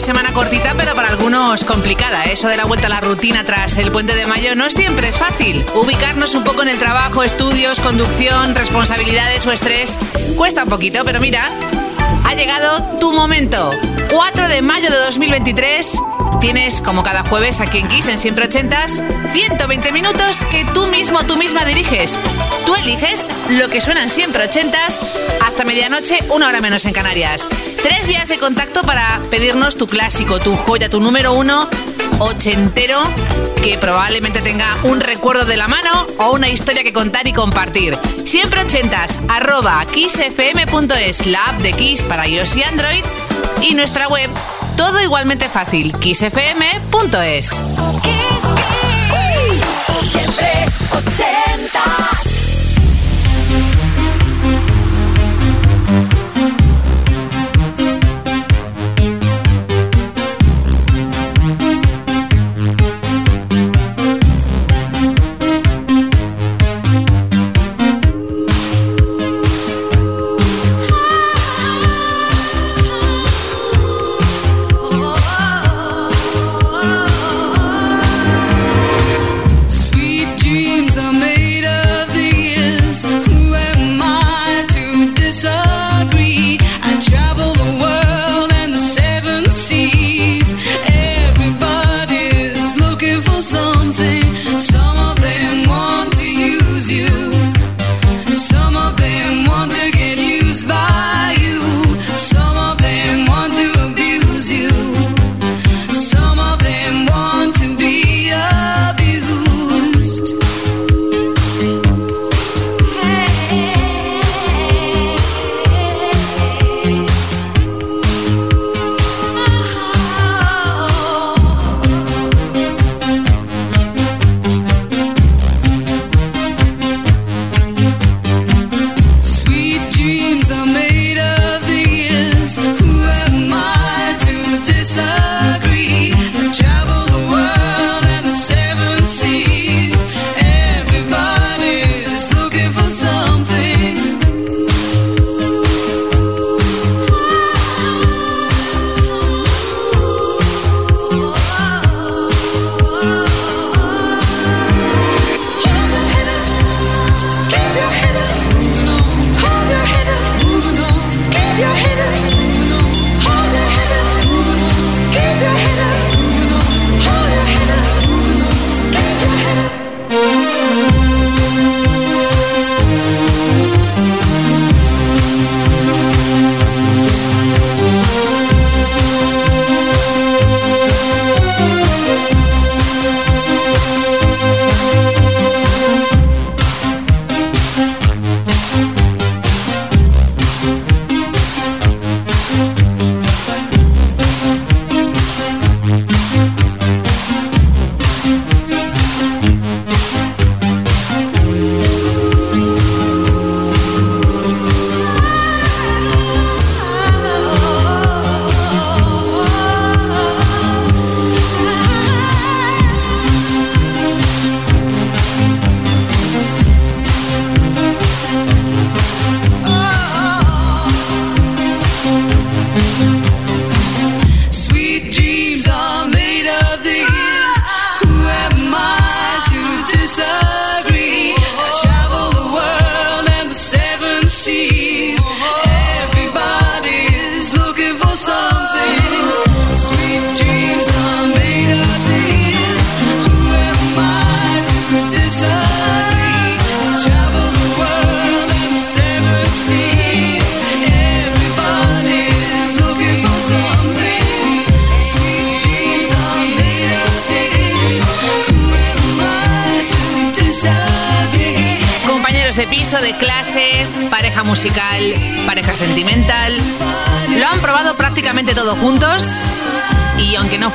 semana cortita, pero para algunos complicada. Eso de la vuelta a la rutina tras el puente de mayo no siempre es fácil. Ubicarnos un poco en el trabajo, estudios, conducción, responsabilidades o estrés cuesta un poquito, pero mira, ha llegado tu momento. 4 de mayo de 2023. Tienes, como cada jueves aquí en Kiss en Siempre Ochentas, 120 minutos que tú mismo, tú misma diriges. Tú eliges lo que suenan Siempre Ochentas hasta medianoche, una hora menos en Canarias. Tres vías de contacto para pedirnos tu clásico, tu joya, tu número uno ochentero que probablemente tenga un recuerdo de la mano o una historia que contar y compartir. Siempre ochentas, arroba kissfm.es, la app de Kiss para iOS y Android y nuestra web, todo igualmente fácil, kissfm.es. siempre ochentas.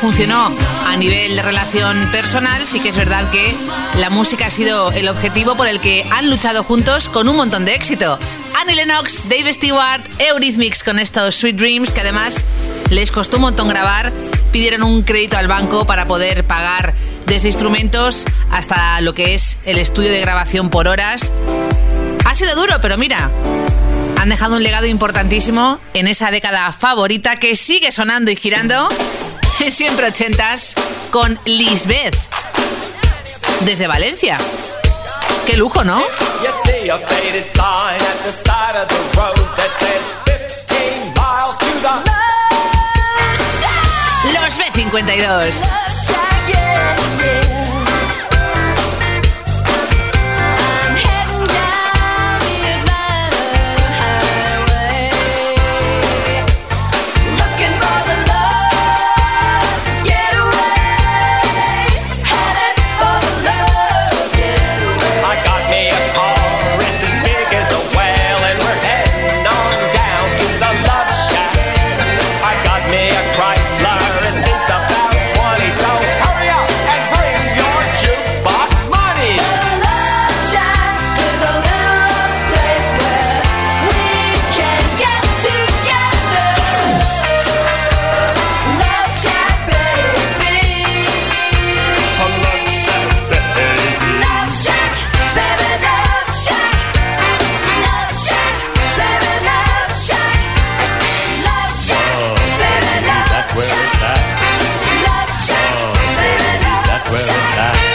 Funcionó a nivel de relación personal, sí que es verdad que la música ha sido el objetivo por el que han luchado juntos con un montón de éxito. Annie Lennox, Dave Stewart, Eurythmics con estos Sweet Dreams que además les costó un montón grabar, pidieron un crédito al banco para poder pagar desde instrumentos hasta lo que es el estudio de grabación por horas ha sido duro, pero mira, Han dejado un legado importantísimo en esa década favorita que sigue sonando y girando siempre ochentas con Lisbeth desde Valencia. Qué lujo, ¿no? Los B52. 나.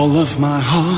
all of my heart.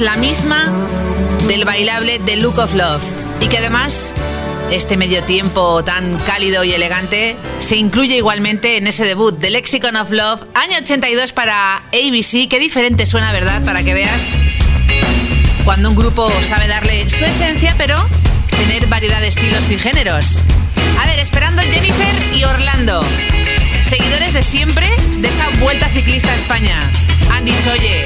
La misma del bailable The Look of Love y que además este medio tiempo tan cálido y elegante se incluye igualmente en ese debut de Lexicon of Love, año 82 para ABC. Qué diferente suena, ¿verdad? Para que veas cuando un grupo sabe darle su esencia, pero tener variedad de estilos y géneros. A ver, esperando Jennifer y Orlando. Seguidores de siempre de esa vuelta ciclista a España. Han dicho, oye,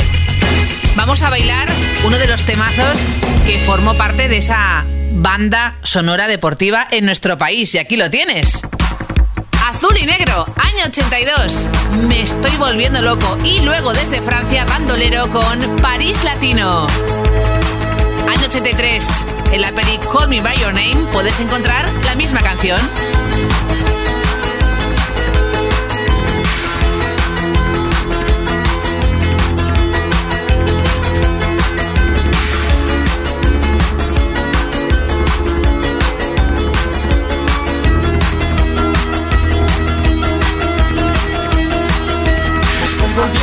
vamos a bailar uno de los temazos que formó parte de esa banda sonora deportiva en nuestro país. Y aquí lo tienes. Azul y negro, año 82. Me estoy volviendo loco. Y luego desde Francia, bandolero con París Latino. Año 83. En la peli Call Me By Your Name puedes encontrar la misma canción.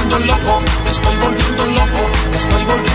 Volviendo loco, me estoy volviendo loco, me estoy volviendo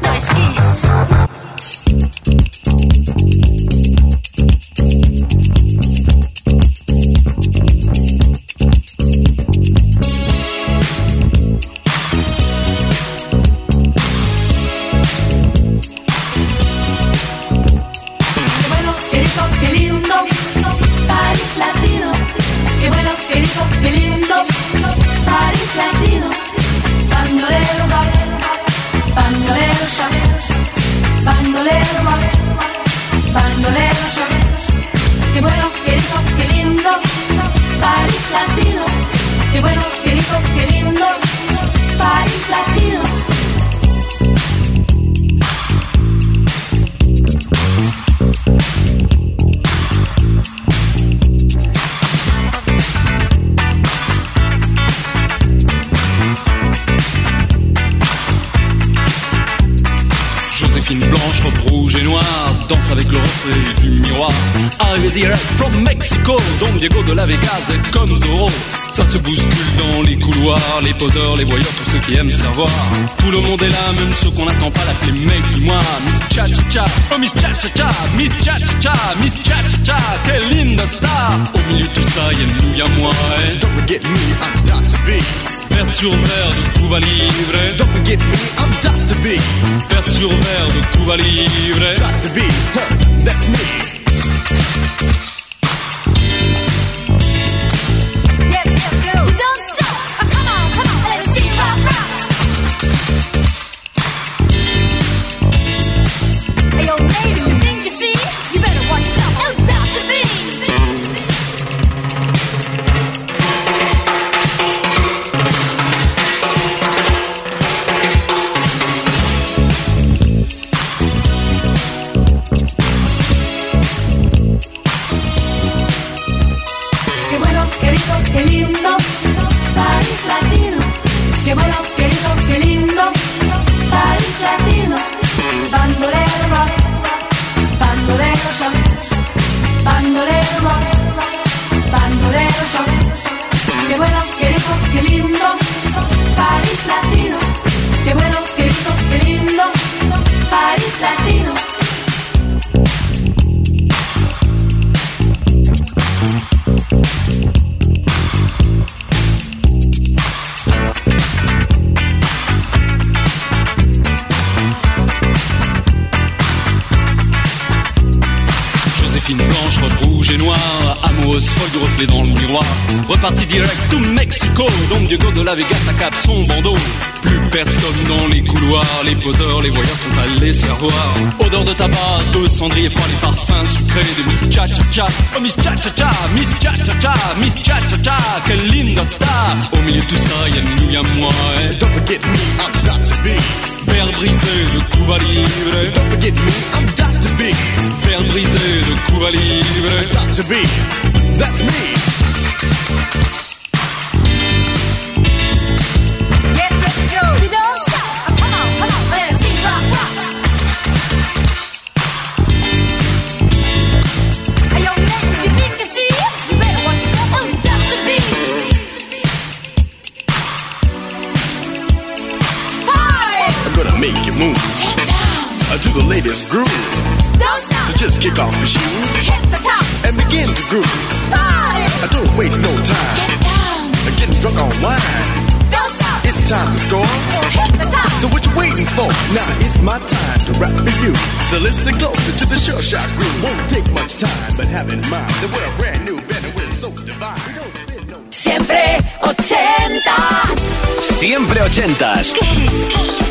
Danse avec le reflet du miroir. Arrivé direct from Mexico, Don Diego de la Vegas est comme Zorro. Ça se bouscule dans les couloirs, les poseurs, les voyeurs, tous ceux qui aiment savoir. Tout le monde est là, même ceux qu'on n'attend pas l'appeler mec du mois. Miss Cha Cha Cha, oh Miss Cha Cha Cha, Miss Cha Cha Cha, Miss Cha Cha Cha, quelle linda star. Au milieu de tout ça, y'a nous, y'a moi. eh. Don't forget me, I'm Dr. B. Vers sur verre de Cuba Libre. Don't forget me, I'm Dr. B. Vers sur verre de Cuba Libre. Huh, that's me. Cha. Oh Miss Cha Cha Cha, Miss Cha Cha Cha, Miss Cha Cha Cha, quelle linda star. Au milieu de tout ça, y'a nous, y'a moi. eh. Don't forget me, I'm Dr. B. Verre brisé de Cuba Libre. Don't forget me, I'm Dr. B. Verre brisé de Cuba Libre. Dr. B, that's me. Groove. Don't stop. So just kick off your shoes Hit the top. and begin to groove. Party! I don't waste no time. Get down. Uh, Getting drunk on wine. Don't stop. It's time to score. Hit the top. So what you waiting for? Now it's my time to rap for you. So listen closer to the sure shot groove. Won't take much time, but have in mind that we're a brand new band and we're so divine. We don't spend no Siempre ochentas. Siempre ochentas. Kiss, kiss.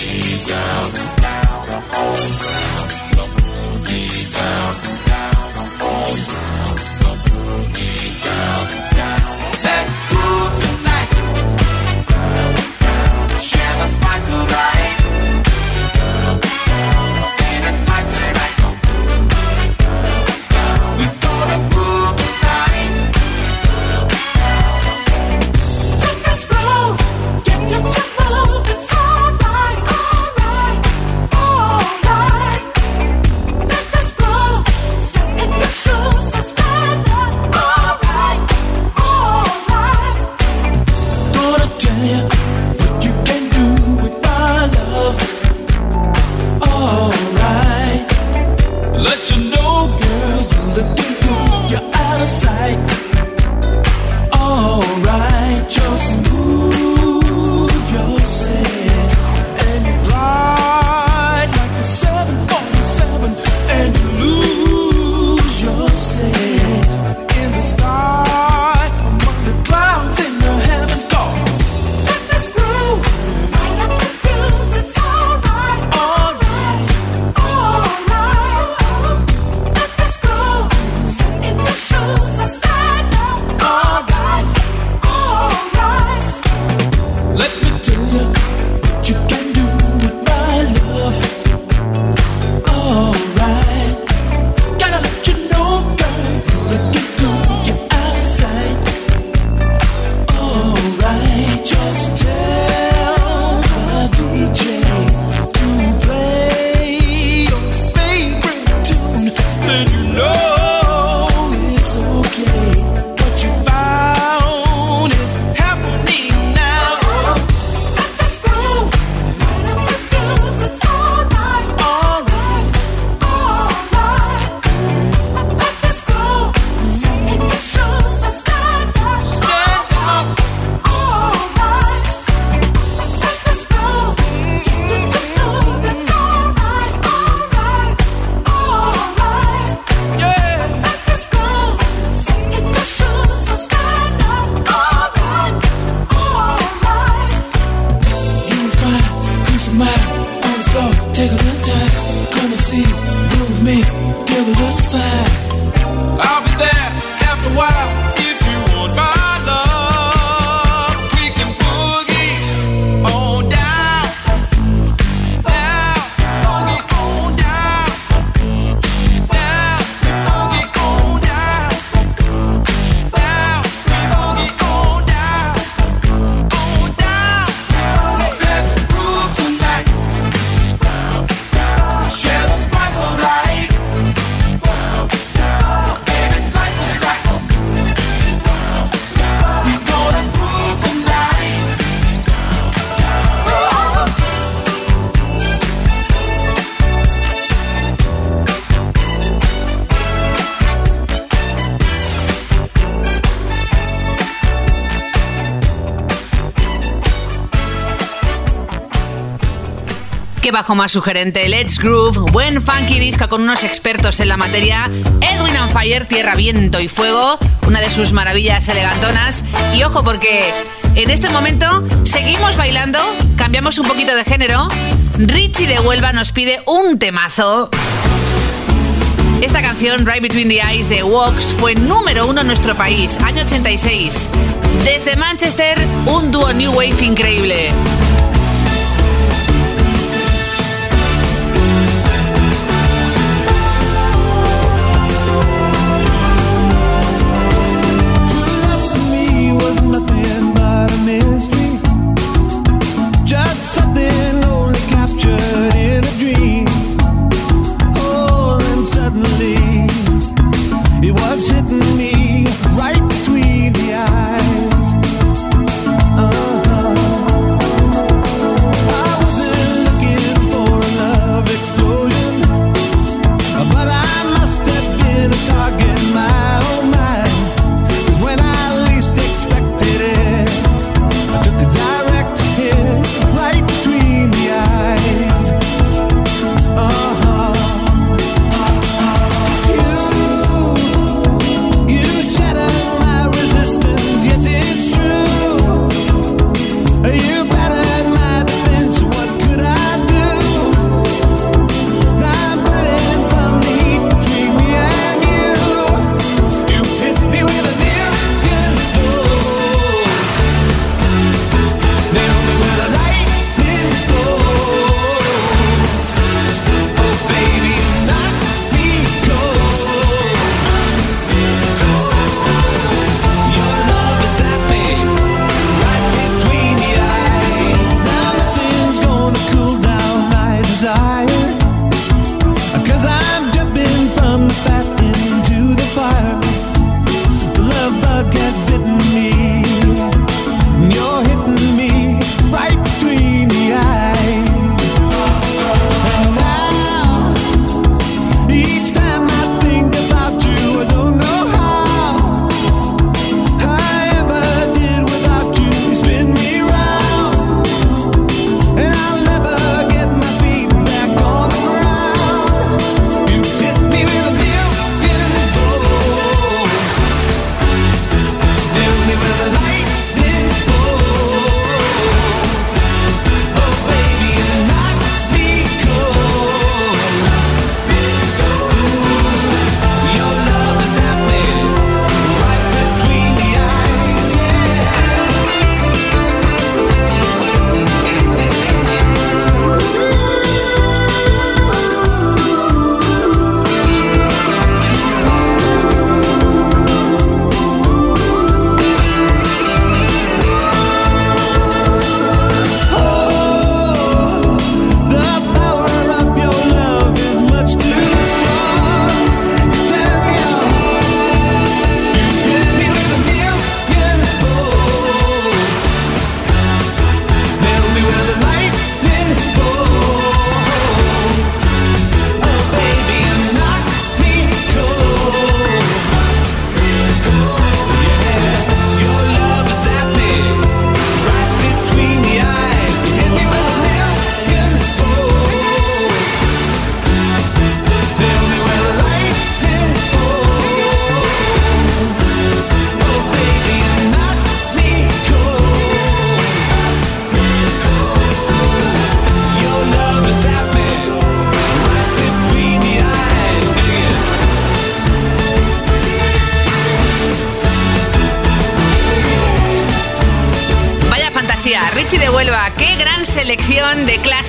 be down, down, home ground. Be down. Bajo más sugerente, Let's Groove, buen funky disco con unos expertos en la materia, Edwin and Fire, Tierra, Viento y Fuego, una de sus maravillas elegantonas. Y ojo porque en este momento seguimos bailando, cambiamos un poquito de género. Richie de Huelva nos pide un temazo. Esta canción, Right Between the Eyes de Walks, fue número uno en nuestro país, año 86. Desde Manchester, un dúo New Wave increíble.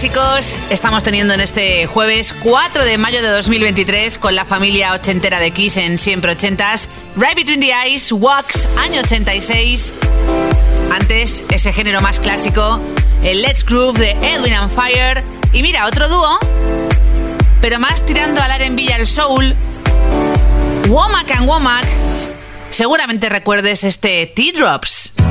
clásicos estamos teniendo en este jueves 4 de mayo de 2023 con la familia ochentera de Kiss en Siempre Ochentas, Right Between the Eyes, Wax, año 86. Antes, ese género más clásico, el Let's Groove de Edwin and Fire. Y mira, otro dúo, pero más tirando al R&B y al soul, Womack and Womack. Seguramente recuerdes este Teardrops. Drops.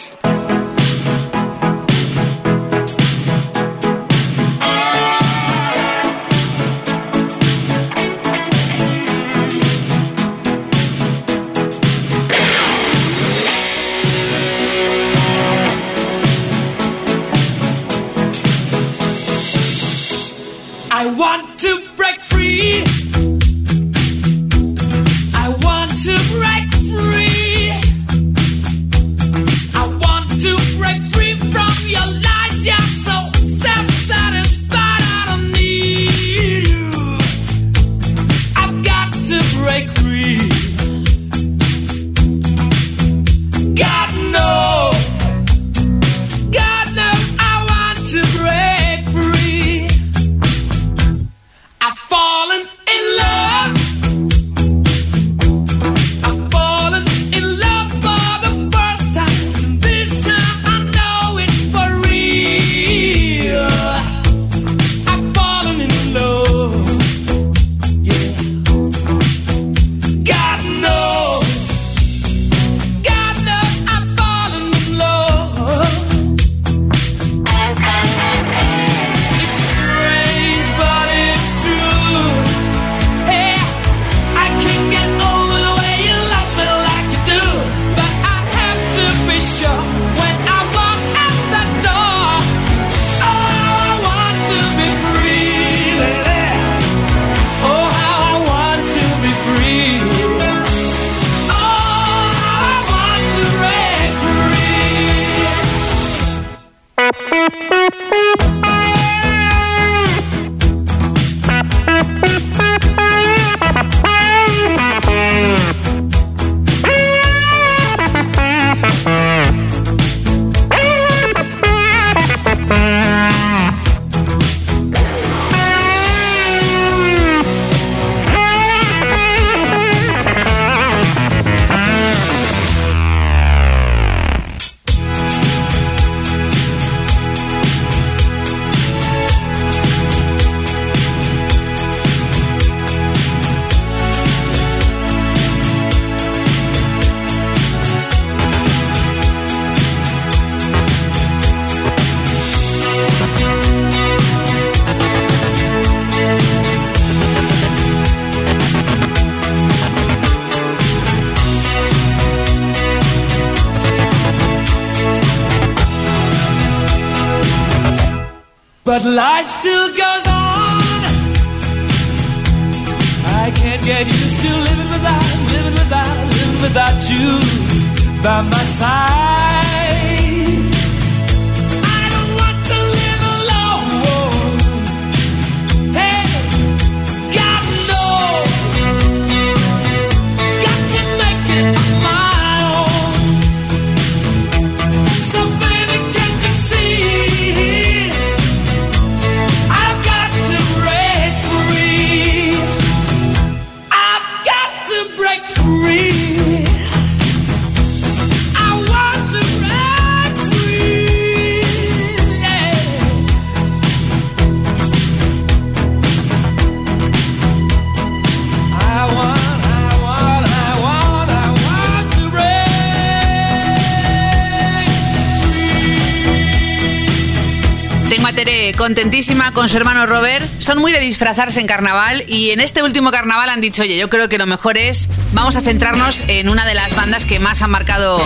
Contentísima con su hermano Robert. Son muy de disfrazarse en carnaval y en este último carnaval han dicho, oye, yo creo que lo mejor es, vamos a centrarnos en una de las bandas que más han marcado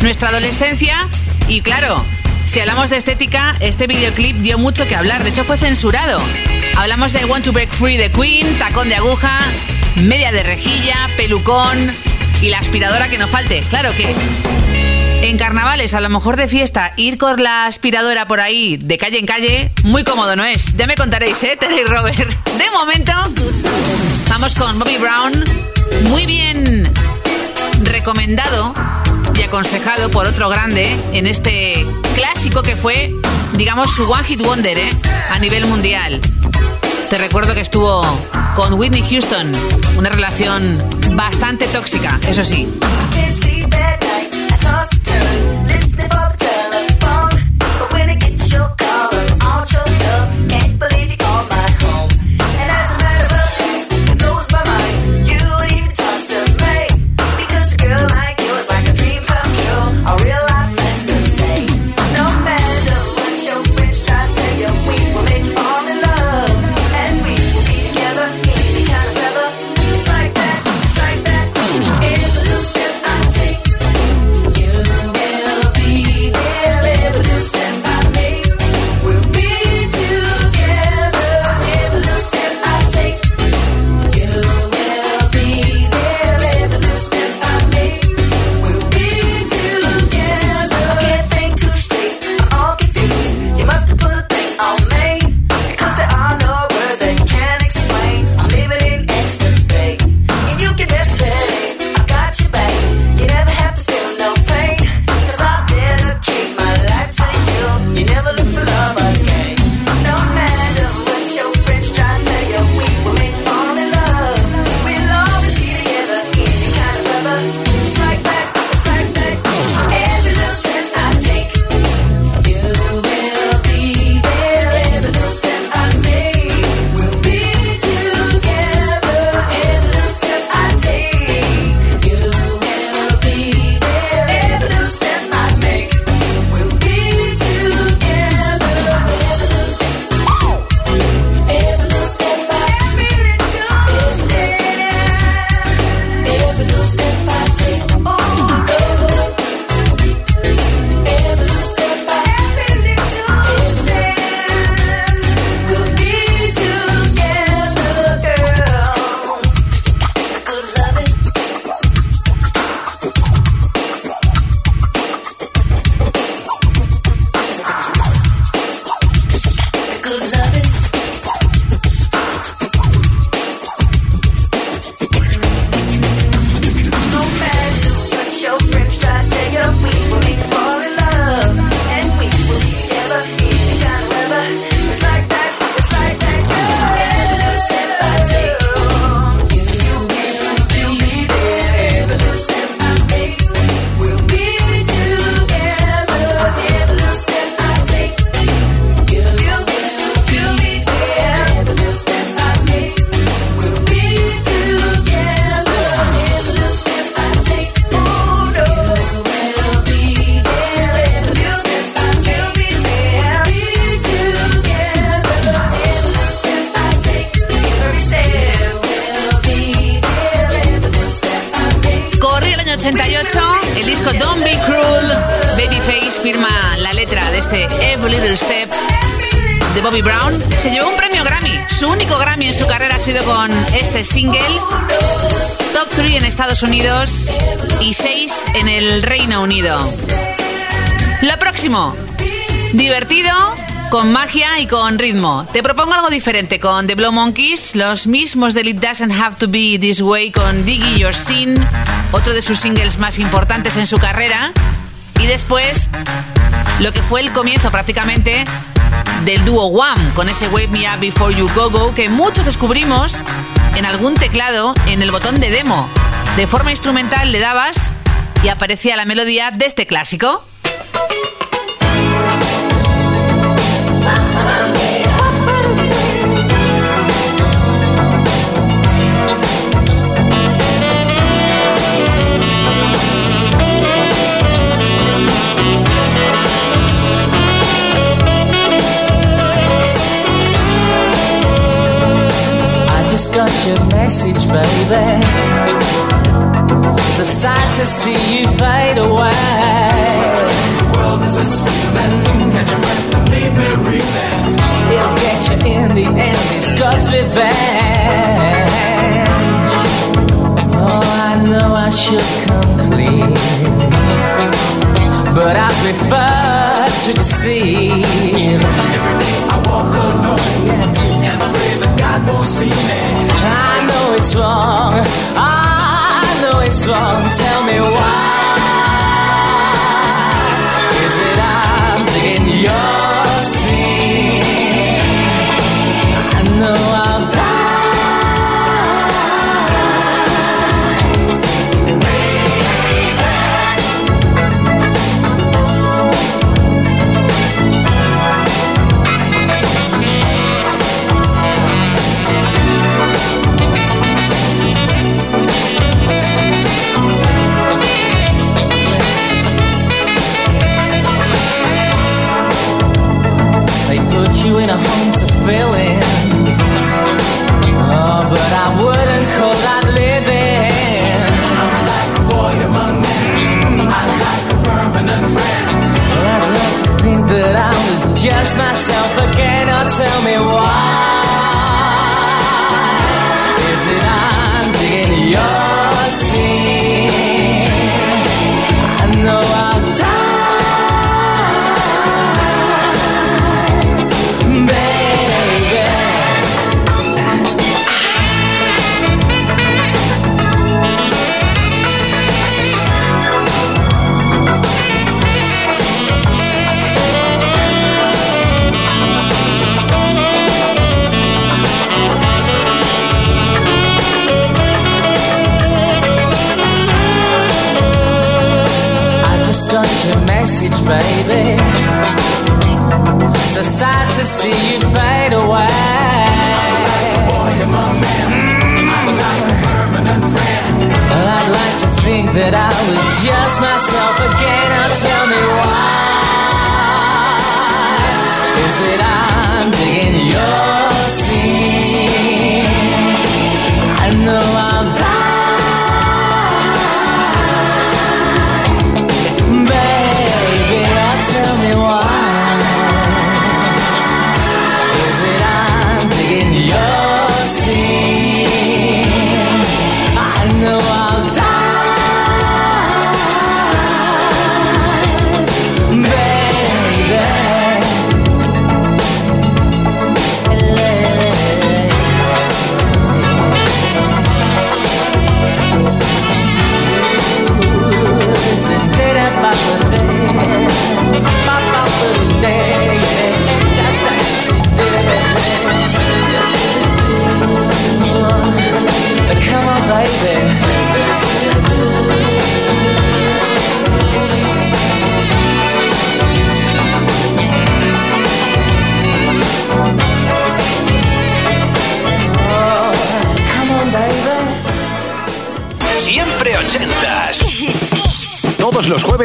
nuestra adolescencia. Y claro, si hablamos de estética, este videoclip dio mucho que hablar, de hecho fue censurado. Hablamos de Want to Break Free de Queen, tacón de aguja, media de rejilla, pelucón y la aspiradora que no falte. Claro que carnavales, a lo mejor de fiesta, ir con la aspiradora por ahí de calle en calle, muy cómodo no es. Ya me contaréis, ¿eh? Tenéis Robert. De momento, vamos con Bobby Brown. Muy bien recomendado y aconsejado por otro grande en este clásico que fue, digamos, su One Hit Wonder, ¿eh? A nivel mundial. Te recuerdo que estuvo con Whitney Houston, una relación bastante tóxica, eso sí. Estados Unidos y 6 en el Reino Unido. Lo próximo. Divertido, con magia y con ritmo. Te propongo algo diferente con The Blow Monkeys, los mismos del It Doesn't Have to Be This Way con Diggy Your Sin, otro de sus singles más importantes en su carrera. Y después, lo que fue el comienzo prácticamente del dúo Wham con ese Wake Me Up Before You Go Go que muchos descubrimos en algún teclado en el botón de demo. De forma instrumental le dabas y aparecía la melodía de este clásico. It's a sight to see you fade away. The world is this feeling. Catch your breath and leave me reeling. It'll get you in the end. It's God's revenge. Oh, I know I should come clean, but I prefer to deceive. Every day I walk alone, yeah, and I pray that God won't see me. I know it's wrong. I it's wrong. Tell me why.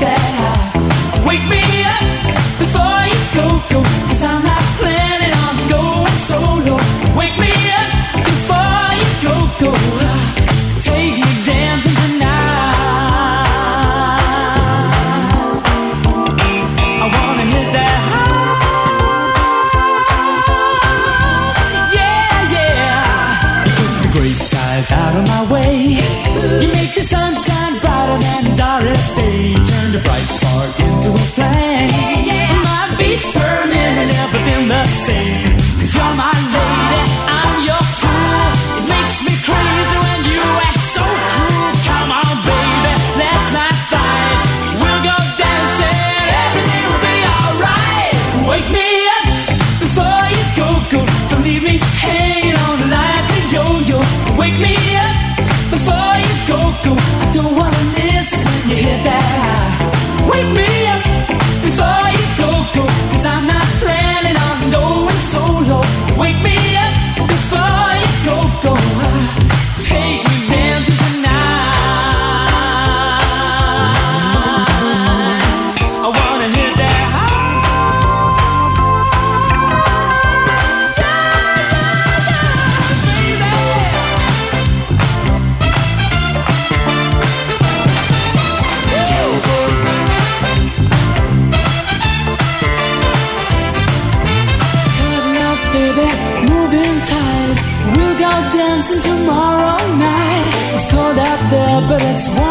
that high. Wake me up before you go, go. but it's